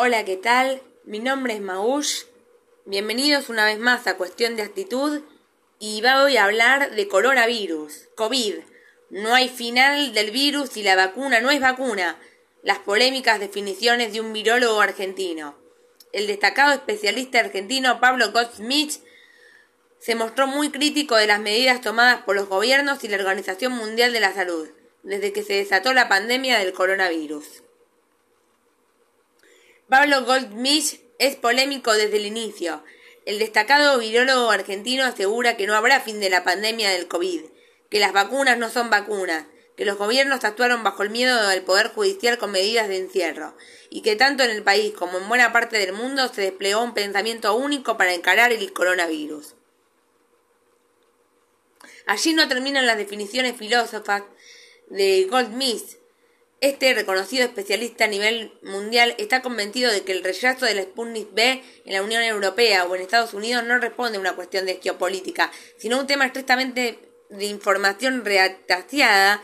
Hola, ¿qué tal? Mi nombre es Maush. Bienvenidos una vez más a Cuestión de Actitud y voy a hablar de coronavirus, COVID. No hay final del virus y la vacuna no es vacuna. Las polémicas definiciones de un virólogo argentino. El destacado especialista argentino Pablo Goldsmith se mostró muy crítico de las medidas tomadas por los gobiernos y la Organización Mundial de la Salud desde que se desató la pandemia del coronavirus. Pablo Goldsmith es polémico desde el inicio. El destacado virólogo argentino asegura que no habrá fin de la pandemia del COVID, que las vacunas no son vacunas, que los gobiernos actuaron bajo el miedo del Poder Judicial con medidas de encierro, y que tanto en el país como en buena parte del mundo se desplegó un pensamiento único para encarar el coronavirus. Allí no terminan las definiciones filósofas de Goldsmith, este reconocido especialista a nivel mundial está convencido de que el rechazo del Sputnik B en la Unión Europea o en Estados Unidos no responde a una cuestión de geopolítica, sino a un tema estrictamente de información reataciada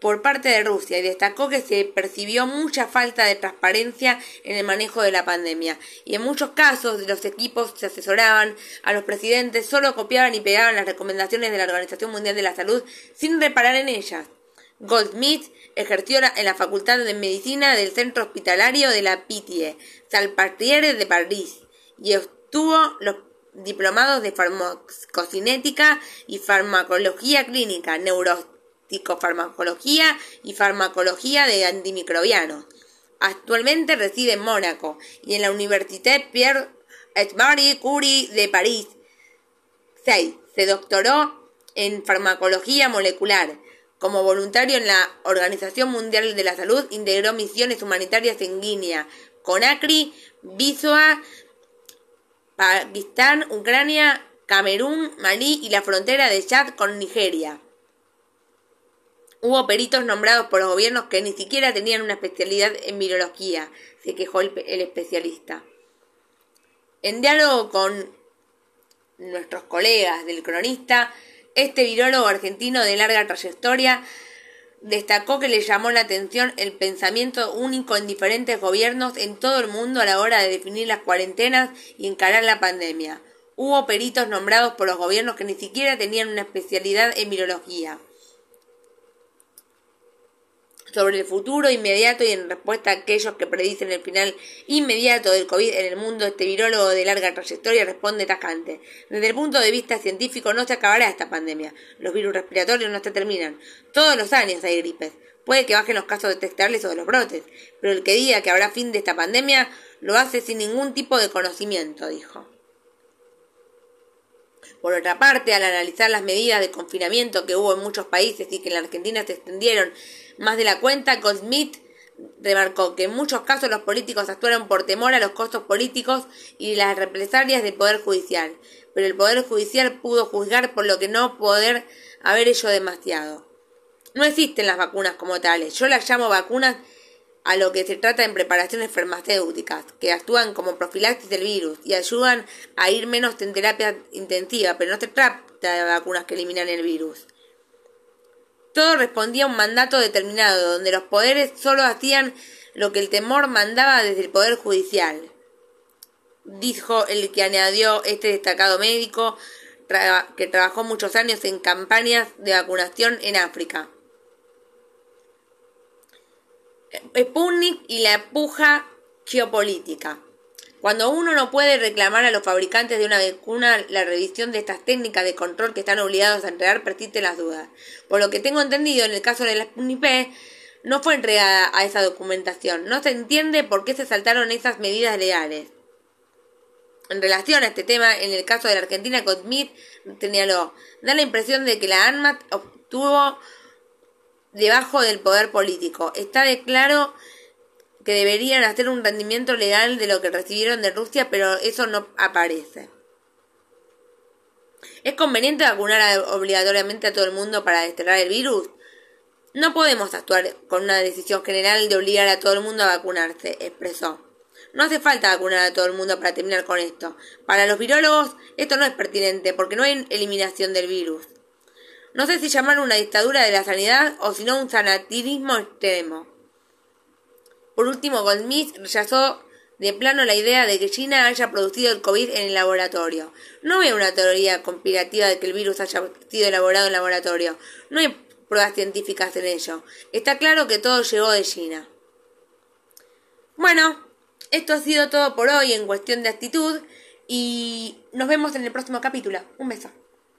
por parte de Rusia y destacó que se percibió mucha falta de transparencia en el manejo de la pandemia y en muchos casos los equipos se asesoraban a los presidentes, solo copiaban y pegaban las recomendaciones de la Organización Mundial de la Salud sin reparar en ellas. Goldsmith ejerció en la Facultad de Medicina del Centro Hospitalario de la Pitié, Salpêtrière de París, y obtuvo los diplomados de farmacocinética y farmacología clínica, neuropsicofarmacología y farmacología de antimicrobianos. Actualmente reside en Mónaco y en la Université Pierre et Marie Curie de París. 6. Se doctoró en farmacología molecular como voluntario en la Organización Mundial de la Salud, integró misiones humanitarias en Guinea, Conakry, Bisoa, Pakistán, Ucrania, Camerún, Malí y la frontera de Chad con Nigeria. Hubo peritos nombrados por los gobiernos que ni siquiera tenían una especialidad en virología, se quejó el, el especialista. En diálogo con nuestros colegas del cronista, este virólogo argentino de larga trayectoria destacó que le llamó la atención el pensamiento único en diferentes gobiernos en todo el mundo a la hora de definir las cuarentenas y encarar la pandemia. Hubo peritos nombrados por los gobiernos que ni siquiera tenían una especialidad en virología sobre el futuro inmediato y en respuesta a aquellos que predicen el final inmediato del COVID en el mundo, este virólogo de larga trayectoria responde tajante. Desde el punto de vista científico no se acabará esta pandemia. Los virus respiratorios no se terminan. Todos los años hay gripes. Puede que bajen los casos detectables o de los brotes, pero el que diga que habrá fin de esta pandemia lo hace sin ningún tipo de conocimiento, dijo. Por otra parte, al analizar las medidas de confinamiento que hubo en muchos países y que en la Argentina se extendieron más de la cuenta, Goldsmith remarcó que en muchos casos los políticos actuaron por temor a los costos políticos y las represalias del Poder Judicial, pero el Poder Judicial pudo juzgar por lo que no poder haber hecho demasiado. No existen las vacunas como tales, yo las llamo vacunas a lo que se trata en preparaciones farmacéuticas, que actúan como profilaxis del virus y ayudan a ir menos en terapia intensiva, pero no se trata de vacunas que eliminan el virus. Todo respondía a un mandato determinado, donde los poderes solo hacían lo que el temor mandaba desde el Poder Judicial. Dijo el que añadió este destacado médico que trabajó muchos años en campañas de vacunación en África. Sputnik y la puja geopolítica. Cuando uno no puede reclamar a los fabricantes de una vacuna la revisión de estas técnicas de control que están obligados a entregar, persisten las dudas. Por lo que tengo entendido, en el caso de la Sputnik no fue entregada a esa documentación. No se entiende por qué se saltaron esas medidas legales. En relación a este tema, en el caso de la Argentina, Smith señaló, da la impresión de que la ANMAT obtuvo debajo del poder político. Está de claro que deberían hacer un rendimiento legal de lo que recibieron de Rusia, pero eso no aparece. ¿Es conveniente vacunar obligatoriamente a todo el mundo para desterrar el virus? No podemos actuar con una decisión general de obligar a todo el mundo a vacunarse, expresó. No hace falta vacunar a todo el mundo para terminar con esto. Para los virólogos esto no es pertinente porque no hay eliminación del virus. No sé si llamar una dictadura de la sanidad o si no un sanatirismo extremo. Por último, Goldsmith rechazó de plano la idea de que China haya producido el COVID en el laboratorio. No hay una teoría conspirativa de que el virus haya sido elaborado en laboratorio. No hay pruebas científicas en ello. Está claro que todo llegó de China. Bueno, esto ha sido todo por hoy en cuestión de actitud y nos vemos en el próximo capítulo. Un beso.